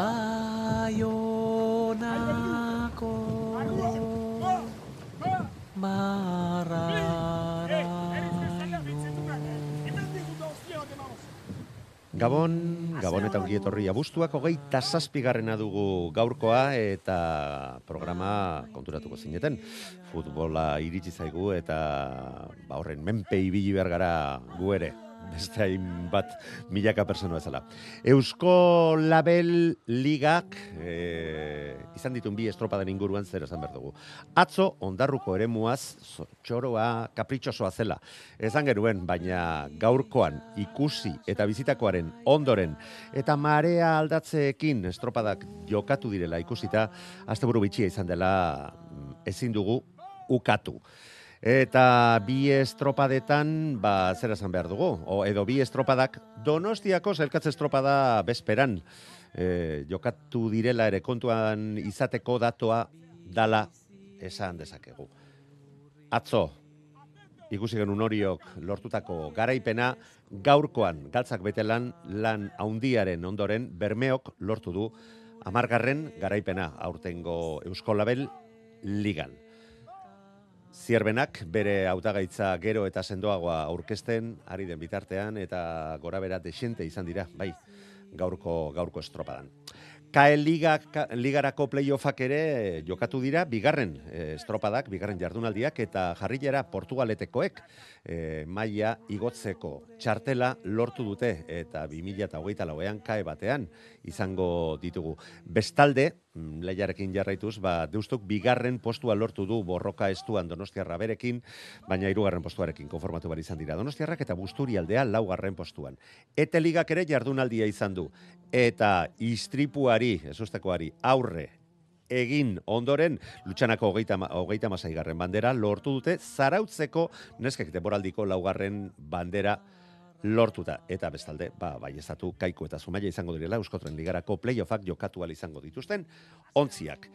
baionako marraraino Gabon, Gabon eta ongi etorri. Abuztuak hogeita zazpigarrena dugu gaurkoa eta programa konturatuko zineten. Futbola iritsi zaigu eta ba horren menpe ibili behar gara gu ere beste hainbat milaka persona bezala. Eusko Label Ligak e, izan ditun bi estropaden inguruan zer esan behar dugu. Atzo, ondarruko eremuaz, txoroa, kapritxosoa zela. Ezan genuen, baina gaurkoan ikusi eta bizitakoaren ondoren eta marea aldatzeekin estropadak jokatu direla ikusita, asteburu bitxia izan dela mm, ezin dugu ukatu. Eta bi estropadetan, ba, zer esan behar dugu, o, edo bi estropadak donostiako zelkatze estropada bezperan e, jokatu direla ere kontuan izateko datoa dala esan dezakegu. Atzo, ikusi genuen horiok lortutako garaipena, gaurkoan galtzak betelan lan haundiaren ondoren bermeok lortu du amargarren garaipena aurtengo Euskolabel ligan. Zierbenak bere hautagaitza gero eta sendoagoa aurkezten ari den bitartean eta gora bera desente izan dira, bai, gaurko gaurko estropadan. Kael Liga, ka, Ligarako playoffak ere eh, jokatu dira, bigarren eh, estropadak, bigarren jardunaldiak, eta jarrilera Portugaletekoek eh, maila igotzeko txartela lortu dute, eta 2008 lauean kae batean izango ditugu. Bestalde, mm, lehiarekin jarraituz, ba, deustuk bigarren postua lortu du borroka estuan Donostiarra berekin, baina hirugarren postuarekin konformatu bari izan dira. Donostiarrak eta Busturialdea laugarren postuan. Ete ligak ere jardunaldia izan du. Eta istripuari, ezustekoari, aurre egin ondoren lutsanako hogeita, hogeita masaigarren bandera lortu dute zarautzeko neskek deboraldiko laugarren bandera lortuta. Eta bestalde, ba, bai ezatu kaiku eta zumaia izango direla Euskotren Ligarako playoffak jokatu izango dituzten ontziak.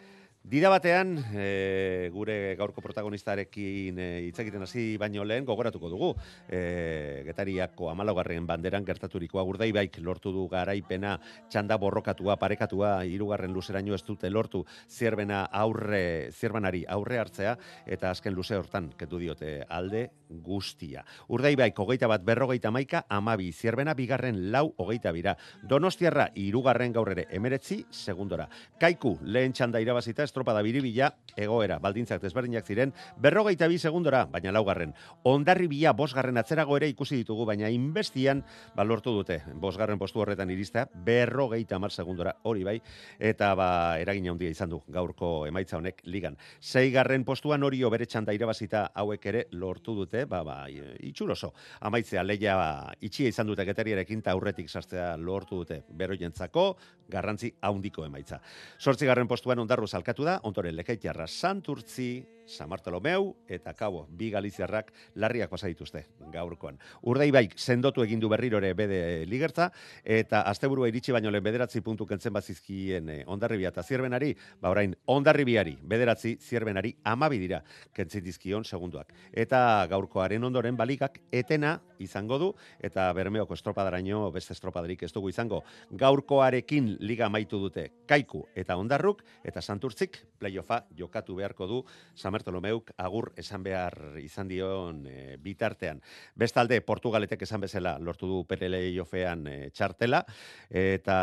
Dida batean, e, gure gaurko protagonistarekin e, hitz egiten hasi baino lehen gogoratuko dugu. E, getariako amalogarren banderan gertaturikoa urdai baik lortu du garaipena, txanda borrokatua, parekatua, hirugarren luzeraino ez dute lortu, zierbena aurre, zierbanari aurre hartzea, eta azken luze hortan, ketu diote alde guztia. Urdai baik, hogeita bat berrogeita maika, amabi, zierbena bigarren lau hogeita bira. Donostiarra, irugarren gaur ere, emeretzi, segundora. Kaiku, lehen txanda irabazita, estropada biribila, egoera, baldintzak desberdinak ziren, berrogeita bi segundora, baina laugarren. Ondarri bila, bosgarren atzerago ere ikusi ditugu, baina inbestian, ba, lortu dute, bosgarren postu horretan irista, berrogeita mar segundora, hori bai, eta ba, eragina handia izan du, gaurko emaitza honek ligan. Seigarren postuan hori bere txanda irabazita hauek ere lortu dute, ba, ba, itxuroso. Amaitzea, leia ba, itxia izan dute getariarekin, eta aurretik sartzea lortu dute, beroientzako, garrantzi haundiko emaitza. Sortzigarren postuan ondarru zalkatu da, ondoren lekaitiarra santurtzi, San Bartolomeu eta Kabo, bi galiziarrak larriak pasa dituzte gaurkoan. Urdai baik sendotu egin du berriro ere bede ligertza eta asteburua iritsi baino lehen bederatzi puntu kentzen bazizkien eh, Hondarribia eta Zierbenari, ba orain Hondarribiari bederatzi Zierbenari amabi dira kentzen dizkion segunduak. Eta gaurkoaren ondoren balikak etena izango du eta Bermeoko estropadaraino beste estropadarik ez dugu izango. Gaurkoarekin liga amaitu dute Kaiku eta Hondarruk eta Santurtzik playoffa jokatu beharko du San Bartolomeuk agur esan behar izan dion e, bitartean. Bestalde, Portugaletek esan bezala lortu du PLA-ofean e, txartela, eta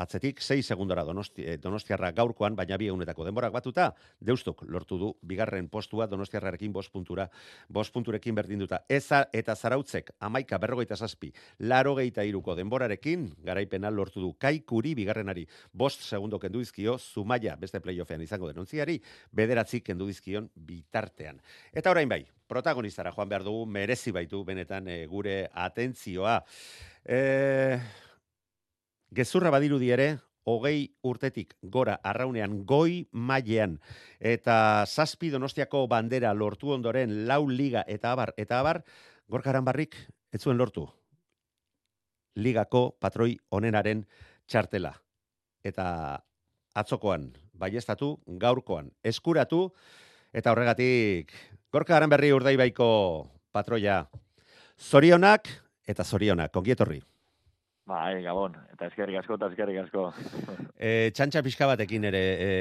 atzetik, 6 segundora donosti, eh, donostiarra gaurkoan, baina bi egunetako denborak batuta, deustuk lortu du, bigarren postua donostiarrarekin bost puntura, bost punturekin berdinduta. Eza eta zarautzek, amaika berrogeita zazpi, laro geita iruko denborarekin, garaipena lortu du, kaikuri bigarrenari, bost segundo kendu izkio, zumaia, beste playoffean izango denuntziari, bederatzi kendu izkion bitartean. Eta orain bai, protagonistara joan behar dugu, merezi baitu benetan e, gure atentzioa. E, gezurra badirudi ere, hogei urtetik gora arraunean goi mailean. Eta zazpi donostiako bandera lortu ondoren lau liga eta abar. Eta abar gorkaran barrik ez zuen lortu. Ligako patroi onenaren txartela. Eta atzokoan baiestatu gaurkoan eskuratu eta horregatik gorka aran berri urdaibaiko patroia. Zorionak eta zorionak kongietorri Bai, Gabon, eta eskerrik asko, eta eskerrik asko. E, txantxa pixka batekin ere e,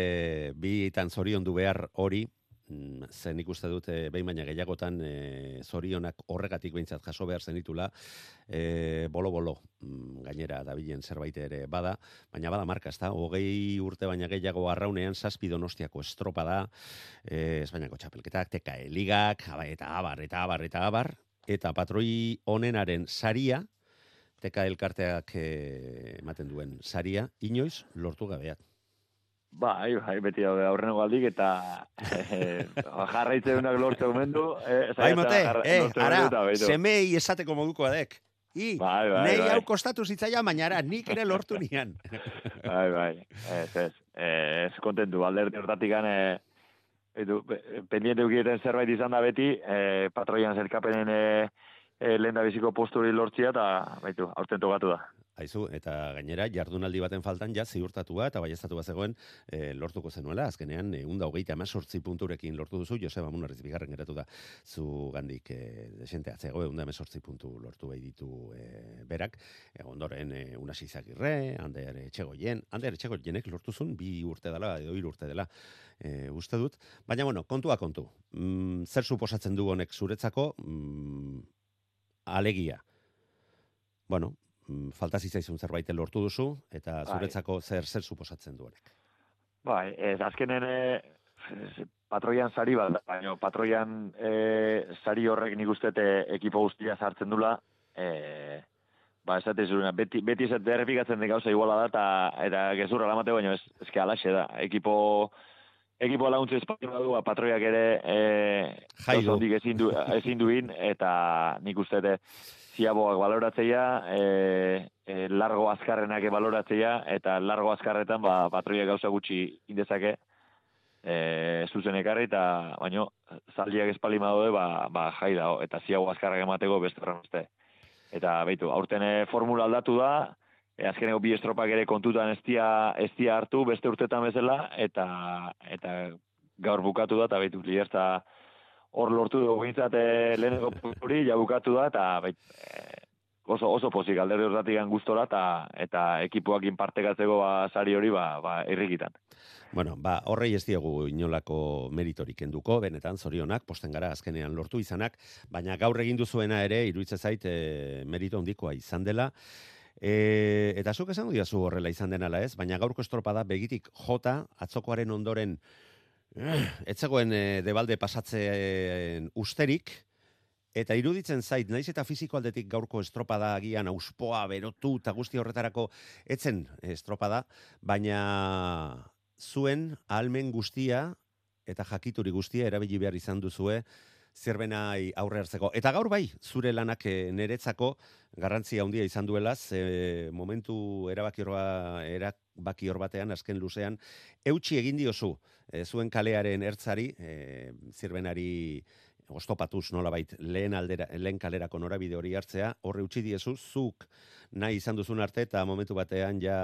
bi tan zorion du behar hori, mm, zen ikuste dut e, behin baina gehiagotan e, zorionak horregatik behintzat jaso behar zenitula, e, bolo-bolo mm, gainera dabilen zerbait ere bada, baina bada marka, ezta? Hogei urte baina gehiago arraunean zazpi donostiako estropa da, e, Espainiako txapelketak, teka eligak, eta abar, eta abar, eta abar, eta patroi onenaren saria, teka elkarteak eh, ematen duen saria, inoiz lortu gabeat. Bai, bai, beti daude aurreno galdik eta eh, jarraitze unak lortu mendu. Eh, bai, mote, eh, ara, semei esateko moduko adek. I, bai, bai, nei bai. hau kostatu zitzaia mainara, nik ere lortu nian. bai, bai, ez, ez, ez kontentu, alderdi hortatik gane, pendiente ukieten zerbait izan da beti, eh, patroian zerkapenen eh, e, lehen da biziko posturi lortzia, eta baitu, aurten togatu da. Aizu, eta gainera, jardunaldi baten faltan, ja, ziurtatua eta baiestatua zegoen e, lortuko zenuela, azkenean, e, unda hogeita emesortzi punturekin lortu duzu, Joseba Munarriz bigarren geratu da, zu gandik e, desente atzego, unda emesortzi puntu lortu behi ditu e, berak, e, ondoren, e, unasi izagirre, ander etxegoien, ander etxegoienek lortu zun, bi urte dela, edo hiru urte dela, e, uste dut, baina, bueno, kontua kontu, mm, zer suposatzen du honek zuretzako, mm, alegia. Bueno, mm, falta zitzaizun zerbait lortu duzu, eta Bai. zuretzako zer zer suposatzen du honek. Bai, ez, azkenen e, patroian sari bat, baina patroian e, sari horrek nik uste te ekipo guztia sartzen dula, e, ba, esate zuruna, beti, beti ez derrepikatzen den gauza iguala da, eta, eta gezurra lamate baino, ez, ezke alaxe da, ekipo ekipo laguntze espaino badu, ba, patroiak ere e, Jai du. ondik ezin du, ezin duin, eta nik uste te ziaboak baloratzea, e, e, largo azkarrenak baloratzea, eta largo azkarretan ba, patroiak gauza gutxi indezake, e, zuzen ekarri, eta baino, zaldiak espaldi daude, ba, ba, jai da, eta ziago azkarrak emateko beste horren. Eta beitu, aurten e, formula aldatu da, e, azkeneko bi estropak ere kontutan ez dia hartu beste urtetan bezala, eta, eta gaur bukatu da, eta beitu, liderza hor lortu dugu bintzat e, leheneko hori, ja bukatu da, eta bait, e, oso, oso pozik alderdi hortatik gustora, eta, eta ekipuakin partekatzeko ba, sari hori ba, ba, irrikitan. Bueno, ba, horrei ez diegu inolako meritorik enduko, benetan zorionak, posten gara azkenean lortu izanak, baina gaur egin duzuena ere, iruditzen zait, e, merito handikoa izan dela, E, eta zuk esango diazu horrela izan denala ez, baina gaurko estropada begitik jota, atzokoaren ondoren, eh, etzegoen e, debalde pasatzen usterik, eta iruditzen zait, naiz eta fiziko aldetik gaurko estropada agian auspoa, berotu, eta guzti horretarako etzen estropada, baina zuen ahalmen guztia eta jakituri guztia erabili behar izan duzue zerbenai aurre hartzeko. Eta gaur bai, zure lanak eh, niretzako garrantzia handia izan duela, ze momentu erabaki hor ba- erabaki hor batean, azken luzean, eutxi egin diozu eh, zuen kalearen ertzari, e, zirbenari ostopatuz nolabait lehen aldera lehen kalerako norabide hori hartzea horre utzi diezu zuk nahi izan duzun arte eta momentu batean ja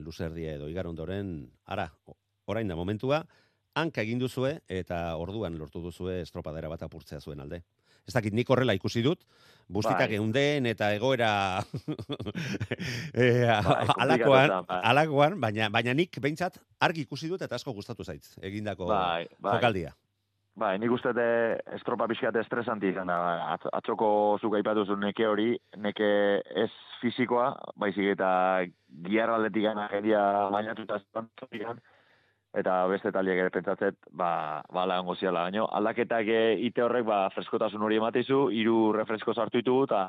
luzerdia edo igar ondoren ara orain da momentua hanka egin duzue eta orduan lortu duzue estropadera bat apurtzea zuen alde. Ez dakit nik horrela ikusi dut, bustitak Bai. geunden eta egoera e, Bai, alakoan, bai. alakoan, baina, baina nik behintzat argi ikusi dut eta asko gustatu zaitz egindako Bai, bai. jokaldia. Bai, nik uste dut estropa pixkat estresanti izan da. At- Atzoko zuk aipatu zuen neke hori, neke ez fisikoa, baizik eta giarra aldetik gana geria bainatuta eta beste taliek ere pentsatzet, ba, ba ala ongo ziala. Baina aldaketak eh, ite horrek, ba, freskotasun hori ematizu, hiru refresko sartu ditugu, eta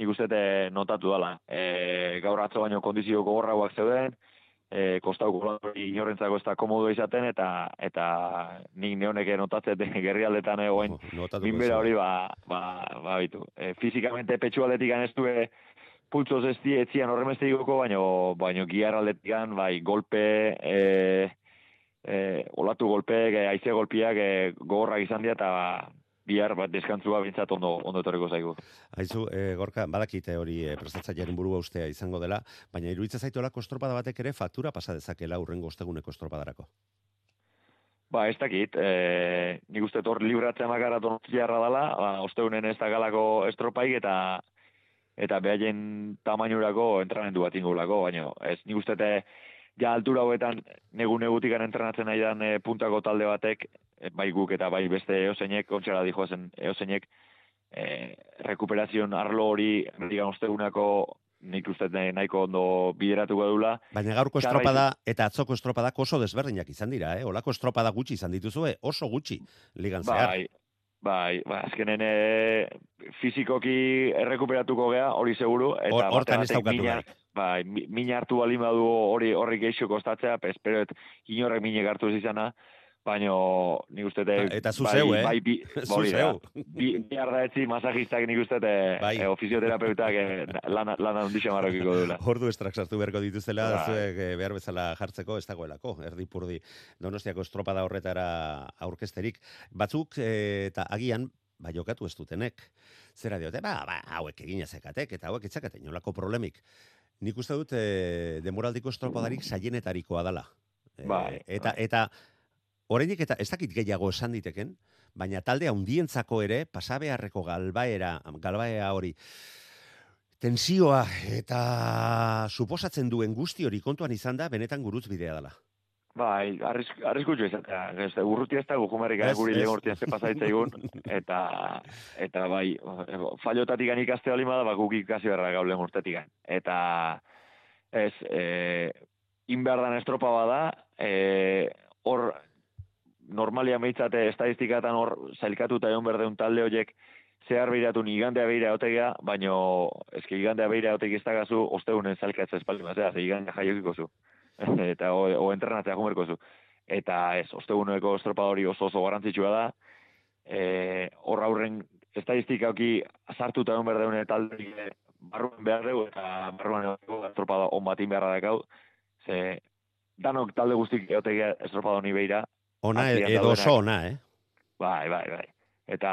nik uste notatu dela. E, gaur atzo baino kondizio gogorrauak zeuden, e, kostauko hori inorrentzako ez da komodo izaten, eta eta nik neonek notatzet gerrialdetan egoen Notatuko minbera hori ba, ba, ba bitu. E, fizikamente petxu aldetik ez du pultzoz ez etzian horremeste igoko, baino, baino giar aldetik bai, golpe, e, e, olatu golpeek, e, aize golpiak e, gogorrak izan dira, eta bihar bat deskantzua bintzat ondo, ondo etorriko zaigu. Aizu, e, gorka, badakite hori e, prestatzailearen burua ustea izango dela, baina iruditzen zaitu olako estropada batek ere faktura pasa dezakela urrengo osteguneko estropadarako. Ba, ez dakit, e, nik uste hor libratzea makara donotziarra dela, ba, osteunen ez da galako estropaik eta eta behaien tamainurako entrenamendu bat ingulako, baina ez nik uste te, ja altura hauetan negu negutikan entrenatzen nahi dan e, puntako talde batek, e, bai guk eta bai beste eoseinek, ontxara dijoazen eoseinek, e, rekuperazioan arlo hori, digan ostegunako nik uste te nahiko ondo bideratuko dula, Baina gaurko estropada eta atzoko estropadak oso desberdinak izan dira, eh? Olako estropada gutxi izan dituzue, oso gutxi ligan zehar. Bai, bai, bai, azkenen e, fizikoki errekuperatuko gea, hori seguru, eta Hor- hortan ez daukatu mina, beharrik. bai, mi- mina hartu balin badu hori horri geixo kostatzea, pe, esperoet inorrek minek hartu izana, baino nik uste te, Eta zu bai, zeu, eh? Bai, bi, da. zeu. Bi, bi arda etzi masajistak nik uste te, Bai. e, ofizioterapeutak e, lana, lana ondixa marrokiko duela. Ordu estrak sartu beharko dituzela, Bai. zuek eh, behar bezala jartzeko ez dagoelako, erdipurdi donostiako estropada horretara aurkesterik. Batzuk, eh, eta agian, ba, jokatu ez dutenek. Zera diote, ba, ba, hauek egina zekatek, eta hauek itzakaten, nolako problemik. Nik uste dut, e, demoraldiko estropadarik saienetarikoa dala. Eh, Bai, eta, bai. eta, Oraindik eta ez dakit gehiago esan diteken, baina talde handientzako ere pasabeharreko galbaera, galbaea hori tensioa eta suposatzen duen guzti hori kontuan izan da benetan gurutz bidea dela. Bai, arrisk, arriskutxo izatea. Ez, urruti ez da gujumarrik Ez, guri urtean ze pasaitzaigun, eta, eta bai, fallotatik ikaste bali bada, ba, guk ikasi berra gau lehen urtetik Eta, ez, e, inberdan estropa bada, e, hor, normalia meitzate estadistikatan hor zailkatuta egon berdeun talde horiek zehar behiratu ni igandea behira otegea, baino eske igandea behira otegi ez dagazu osteunen zailkatza espaldi mazera, ze igandea jaiokiko zu. eta o, o entrenatzea jumerko zu. Eta ez, osteguneko estropa hori oso oso garrantzitsua da, e, hor aurren estadistikauki sartuta egon behar deune talde horiek barruan behar dugu, eta barruan estropada on batin beharra dakau, ze danok talde guztik egotegia estropada honi behira, Ona edo oso ona, eh? Bai, bai, bai. Eta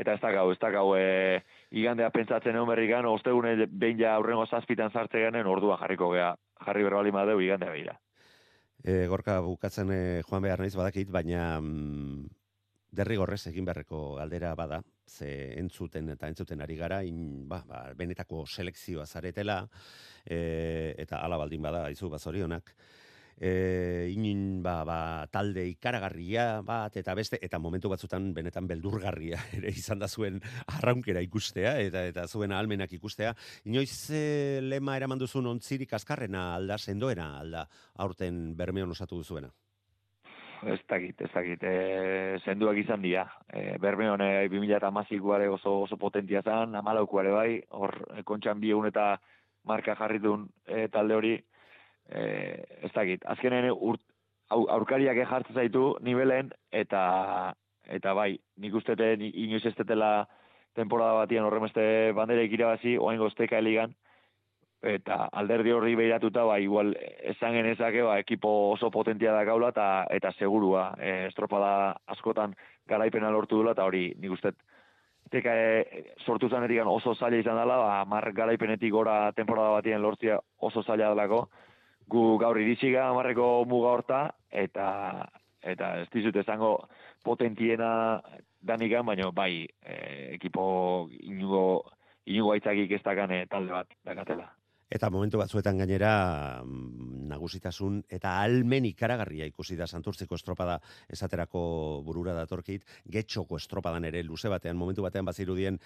eta ez da gau, ez da gau e, igandea pentsatzen egon berrikan, ostegune behin ja aurrengo zazpitan sartze genen, ordua jarriko gea, jarri berbali madeu igandea behira. E, gorka bukatzen e, joan behar naiz badakit, baina mm, derrigorrez egin beharreko galdera bada, ze entzuten eta entzuten ari gara, in, ba, ba, benetako selekzioa zaretela, e, eta ala baldin bada, izu bazorionak, e, inin ba, ba, talde ikaragarria bat, eta beste, eta momentu batzutan benetan beldurgarria ere izan da zuen arraunkera ikustea, eta eta zuen ahalmenak ikustea. Inoiz e, lema eraman duzun ontzirik azkarrena alda, sendoena alda, aurten bermeon osatu duzuena. Ez dakit, ez dakit, e, zenduak izan dira. E, berme hone 2008 oso, oso potentia zen, amalaukuare bai, hor e, kontxan bi eta marka jarri duen e, talde hori, e, ez dakit. Azkenen urt, au, aurkariak jartzen zaitu nivelen, eta eta bai, nik ustete inoiz ez tetela temporada batian horremeste bandera irabazi, oain gozteka eligan, eta alderdi horri behiratuta, ba, igual, esan genezake, ba, ekipo oso potentia da gaula, eta, eta segurua, e, estropada askotan garaipena lortu dula, eta hori, nik uste, teka e, sortu zanetik oso zaila izan dela, ba, mar garaipenetik gora temporada batien lortzia oso zaila delako, gu gaur iritsiga amarreko muga horta, eta, eta ez dizut esango potentiena danikan, baina bai, e, ekipo inugo, inugo aitzakik ez dakan e, talde bat dakatela. Eta momentu batzuetan gainera mm, nagusitasun eta almen ikaragarria ikusi da santurtziko estropada esaterako burura datorkit, getxoko estropadan ere luze batean, momentu batean bazirudien,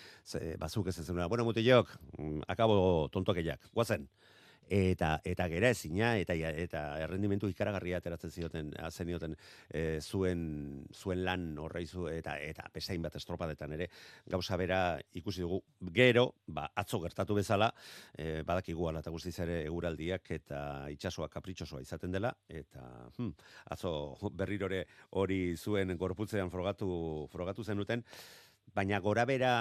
bazuk ez ezena, bueno, mutilok, mm, akabo tontokeiak, guazen eta eta gera ezina eta eta errendimentu ikaragarria ateratzen zioten zenioten e, zuen zuen lan horreizu eta eta pesain bat estropadetan ere gauza bera ikusi dugu. Gero ba atzo gertatu bezala e, badakigu ala ta guztiz ere eguraldiak eta itsasoa kapritxosoa izaten dela eta hm, atzo berrirore hori zuen gorputzean frogatu frogatu zenuten baina gora bera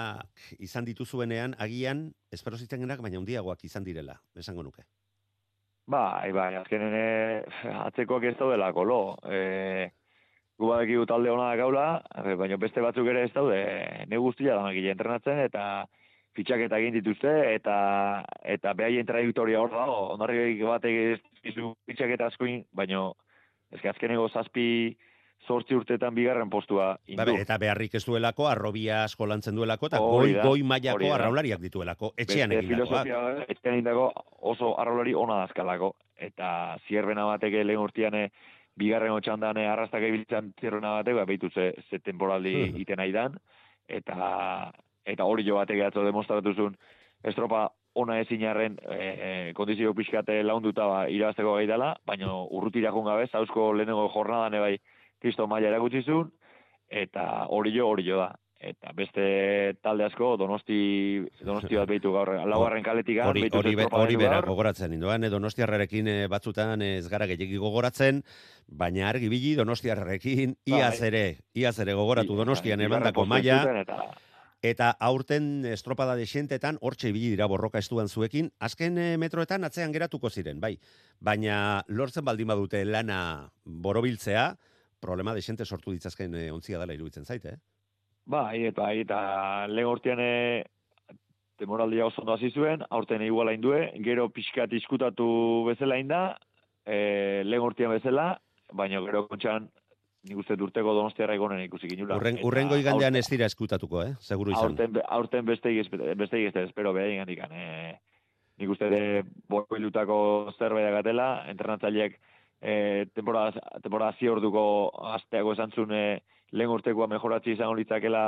izan dituzuenean, agian, espero zitzenenak, baina handiagoak izan direla, esango nuke. Bai, bai, azkenen atzekoak ez daudela kolo. E, gu badakigu talde hona gaula, e, baina beste batzuk ere ez daude, ne guztia da entrenatzen, eta fitxaketa egin dituzte, eta eta behaien trajektoria hor dago, ondarri batek ez ditu fitxaketa askoin, baina ezke azkeneko zazpi, zortzi urteetan bigarren postua indu. Babe, eta beharrik ez duelako, arrobia asko lantzen duelako, eta goi, goi mailako arraulariak dituelako, etxean egin filosofia, etxean egin oso arraulari ona dazkalako. Eta zierbena batek lehen urtean bigarren otxandan arrastak ebiltzen zierbena batek, ba, behitu ze, ze temporaldi hmm. iten nahi dan, eta, eta hori jo batek atzo demostratu zuen, estropa ona ezin jarren e, e, kondizio pixkate launduta ba, irabazteko gai dela, baina urrutirakun gabe, zauzko lehenengo jornadan ebai, kristo maila erakutsi zuen, eta hori jo, hori jo da. Eta beste talde asko, donosti, donosti bat behitu gaur, laugarren kaletik Hori, hori, hori bera gogoratzen, indoan, donostiarrekin eh, batzutan ez gara gehiagik gogoratzen, baina argi bili donostiarrekin, bai. iaz ere, iaz ere gogoratu donostian emandako maila, Eta aurten estropada desientetan, hortxe ibili dira borroka estuan zuekin, azken eh, metroetan atzean geratuko ziren, bai. Baina lortzen baldin badute lana borobiltzea, problema desente sortu ditzazken e, ontzia dela iruditzen zaite, eh? Bai, eta, eta lehen hortian temoraldia oso hasi zuen, aurten iguala indue, gero pixkat iskutatu bezala inda, e, lehen hortian bezala, baina gero kontxan nik uste durteko donostiarra egonen ikusi ginula. Urren, urrengo igandean ez dira eskutatuko, eh? Seguro izan. Aurten, aurten beste beste espero beha ingandikan. Eh? Nik uste de boilutako zerbait gatela, entrenatzaileak e, temporada, temporada zi orduko asteago esan zuen e, lehen urtekoa mejoratzi izango litzakela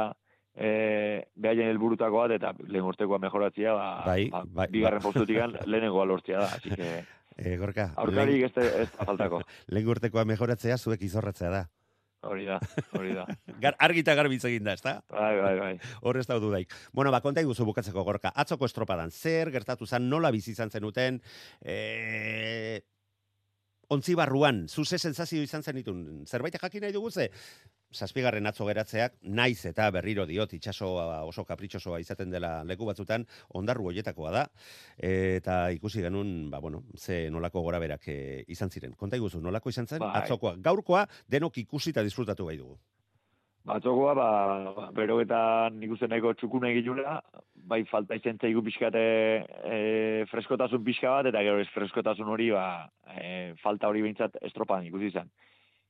e, behaien helburutako bat, eta lehen urtekoa mejoratzia, ba, bai, ba, bai, bigarren bai. postutik lehenengoa lortzia da, así que... E, gorka, aurkarik ez, ez da faltako. lehen urtekoa mejoratzea, zuek izorratzea da. Hori da, hori da. Gar, argita garbitz egin da, ezta? Bai, bai, bai. Hor ez daudu daik. Bueno, ba, konta iguzu bukatzeko gorka. Atzoko estropadan, zer gertatu zen, nola bizi izan zenuten, e, ontzi barruan, zuze sensazio izan zen itun, zerbait jakin nahi dugu ze, zazpigarren atzo geratzeak, naiz eta berriro diot, itxaso oso kapritxosoa izaten dela leku batzutan, ondarru hoietakoa da, eta ikusi genuen, ba, bueno, ze nolako gora berak eh, izan ziren. Konta iguzu, nolako izan zen, bai. atzokoa, gaurkoa, denok ikusi eta disfrutatu bai dugu. Batzokoa, ba, ba, bero eta nik uste nahiko txukuna egilura, bai falta izen zaigu pixkate e, freskotasun pixka bat, eta gero ez freskotasun hori, ba, e, falta hori behintzat estropan ikusi izan.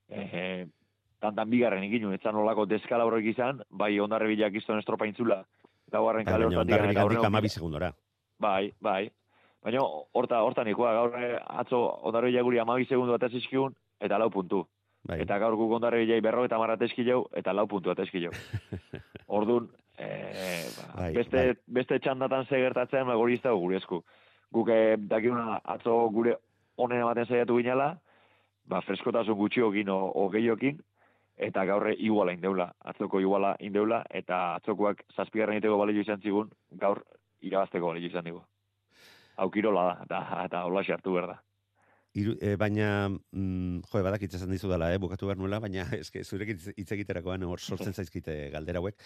E, e, tantan bigarren egin ez zan olako deskala horrek izan, bai ondarre bilak izan estropa intzula, gauarren kale hortatik. Ondarre bilak amabi segundora. Bai, bai. Baina horta, horta nikoa, gaur atzo ondarre bilak guri amabi segundu bat ez eta lau puntu. Bai. Eta gaur guk ondarri bilai berro eta marrat eskileu, eta lau puntu bat eskileu. Orduan, e, ba, bai, beste, bai. beste txandatan segertatzen, ba, guri ez dago gure esku. Guk e, dakiuna atzo gure onen ematen zaiatu ginela, ba, freskotasun gutxiokin o, o gehiokin, eta gaurre iguala indeula, atzoko iguala indeula, eta atzokoak zazpigarren iteko balio izan zigun, gaur irabazteko balio izan dugu. Hau kirola da, eta, eta hola hartu berda. Iru, e, baina, mm, jo, badakit esan dizu dela, eh, bukatu behar nuela, baina eske, zurekin hitz egiterakoan hor sortzen zaizkite galdera hauek.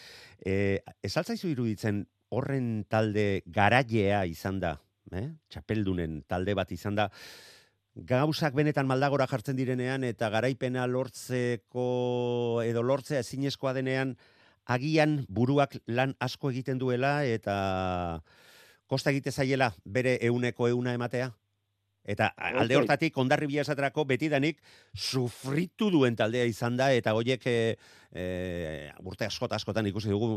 E, esaltzaizu iruditzen horren talde garaiea izan da, eh? txapeldunen talde bat izan da, gauzak benetan maldagora jartzen direnean eta garaipena lortzeko edo lortzea ezinezkoa denean agian buruak lan asko egiten duela eta kosta egite zaiela bere euneko euna ematea? Eta alde hortatik ondarribia esaterako betidanik sufritu duen taldea izan da eta hoiek e, e, urte askota askotan ikusi dugu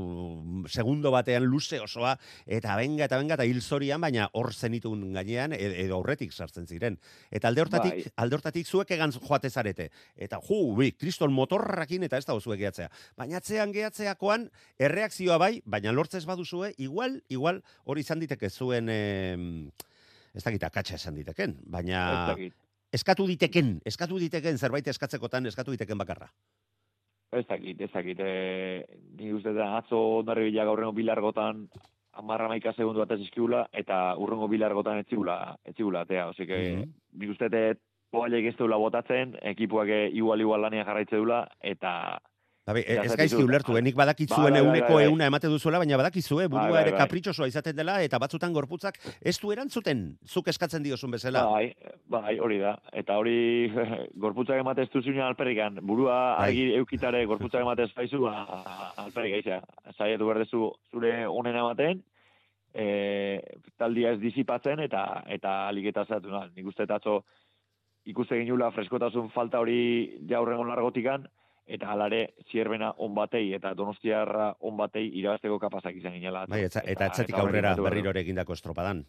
segundo batean luze osoa eta benga eta benga eta hilzorian baina hor zenitun gainean e, edo aurretik sartzen ziren. Eta alde hortatik, Bai. alde hortatik zuek egan joate zarete. Eta ju, bi, kriston motorrakin eta ez da zuek gehatzea. Baina atzean gehatzeakoan erreakzioa bai, baina lortzez baduzue, igual, igual hori izan diteke zuen... em, ez dakit akatsa esan diteken, Ez baina eskatu diteken, eskatu diteken zerbait eskatzekotan eskatu diteken bakarra. Ez dakit, ez dakit. E, ni uste da atzo ondarri bila gaurrengo bilargotan amarra maika segundu bat ezizkiula, eta urrengo bilargotan etzigula, etzigula, atea. Osik, mm Mhm. nik uste dut poalek ez botatzen, ekipuak eh, igual-igual lania jarraitze dula, eta Babe, Ja, ez gaizki ulertu, eh? nik badakitzuen Bai, bai, euneko bai, bai. euna emate duzuela, baina badakizue burua Bai, bai, ere kapritxosoa izaten dela, eta batzutan gorputzak ez du erantzuten, zuk eskatzen diozun bezala. bai, bai, hori da. Eta hori gorputzak ematez duzunean alperrikan, burua argi eukitare gorputzak ematez baizu, ba, alperrik aiza. Zaiatu berdezu zure onena ematen, e, taldia ez disipatzen eta eta aliketa zatu. Nik uste atzo ikuste ginula freskotasun falta hori jaurrengo largotikan, eta alare zierbena on batei eta donostiarra on batei irabazteko kapazak izan ginela. Bai, eta, eta hori aurrera ipatu behar berriro du. ere egindako estropadan.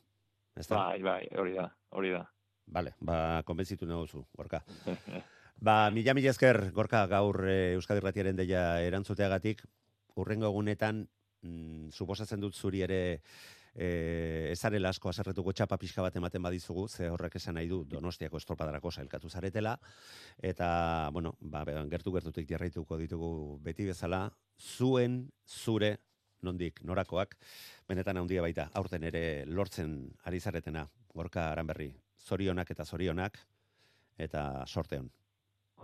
Ez da? Bai, bai, hori da, hori da. Vale, ba, konbentzitu nagozu, Gorka. Ba, mila mila esker, Gorka, gaur e, Euskadi Ratiaren deia erantzuteagatik, urrengo egunetan, mm, suposatzen dut zuri ere e, ezarela asko aserretuko txapa pixka bat ematen badizugu, ze horrek esan nahi du Donostiako estropadarako sailkatu zaretela, eta, bueno, ba, gertu-gertutik jarraituko ditugu beti bezala, zuen, zure, nondik, norakoak, benetan handia baita, aurten ere lortzen ari zaretena, Gorka Aranberri, zorionak eta zorionak, eta sorte hon.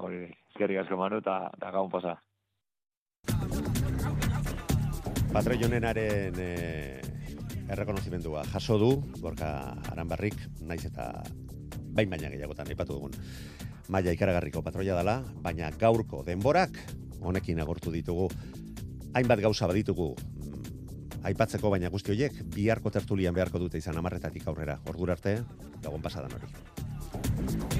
Hori, eskerrik asko manu eta, eta gaun pasa. Patroionenaren e, errekonozimendua jaso du, Gorka Aranbarrik, naiz eta bain baina gehiagotan aipatu dugun. Maia ikaragarriko patroia dela, baina gaurko denborak honekin agortu ditugu. Hainbat gauza baditugu mm, aipatzeko baina guzti horiek biharko tertulian beharko dute izan amarretatik aurrera. Ordura arte, gabon pasadan hori.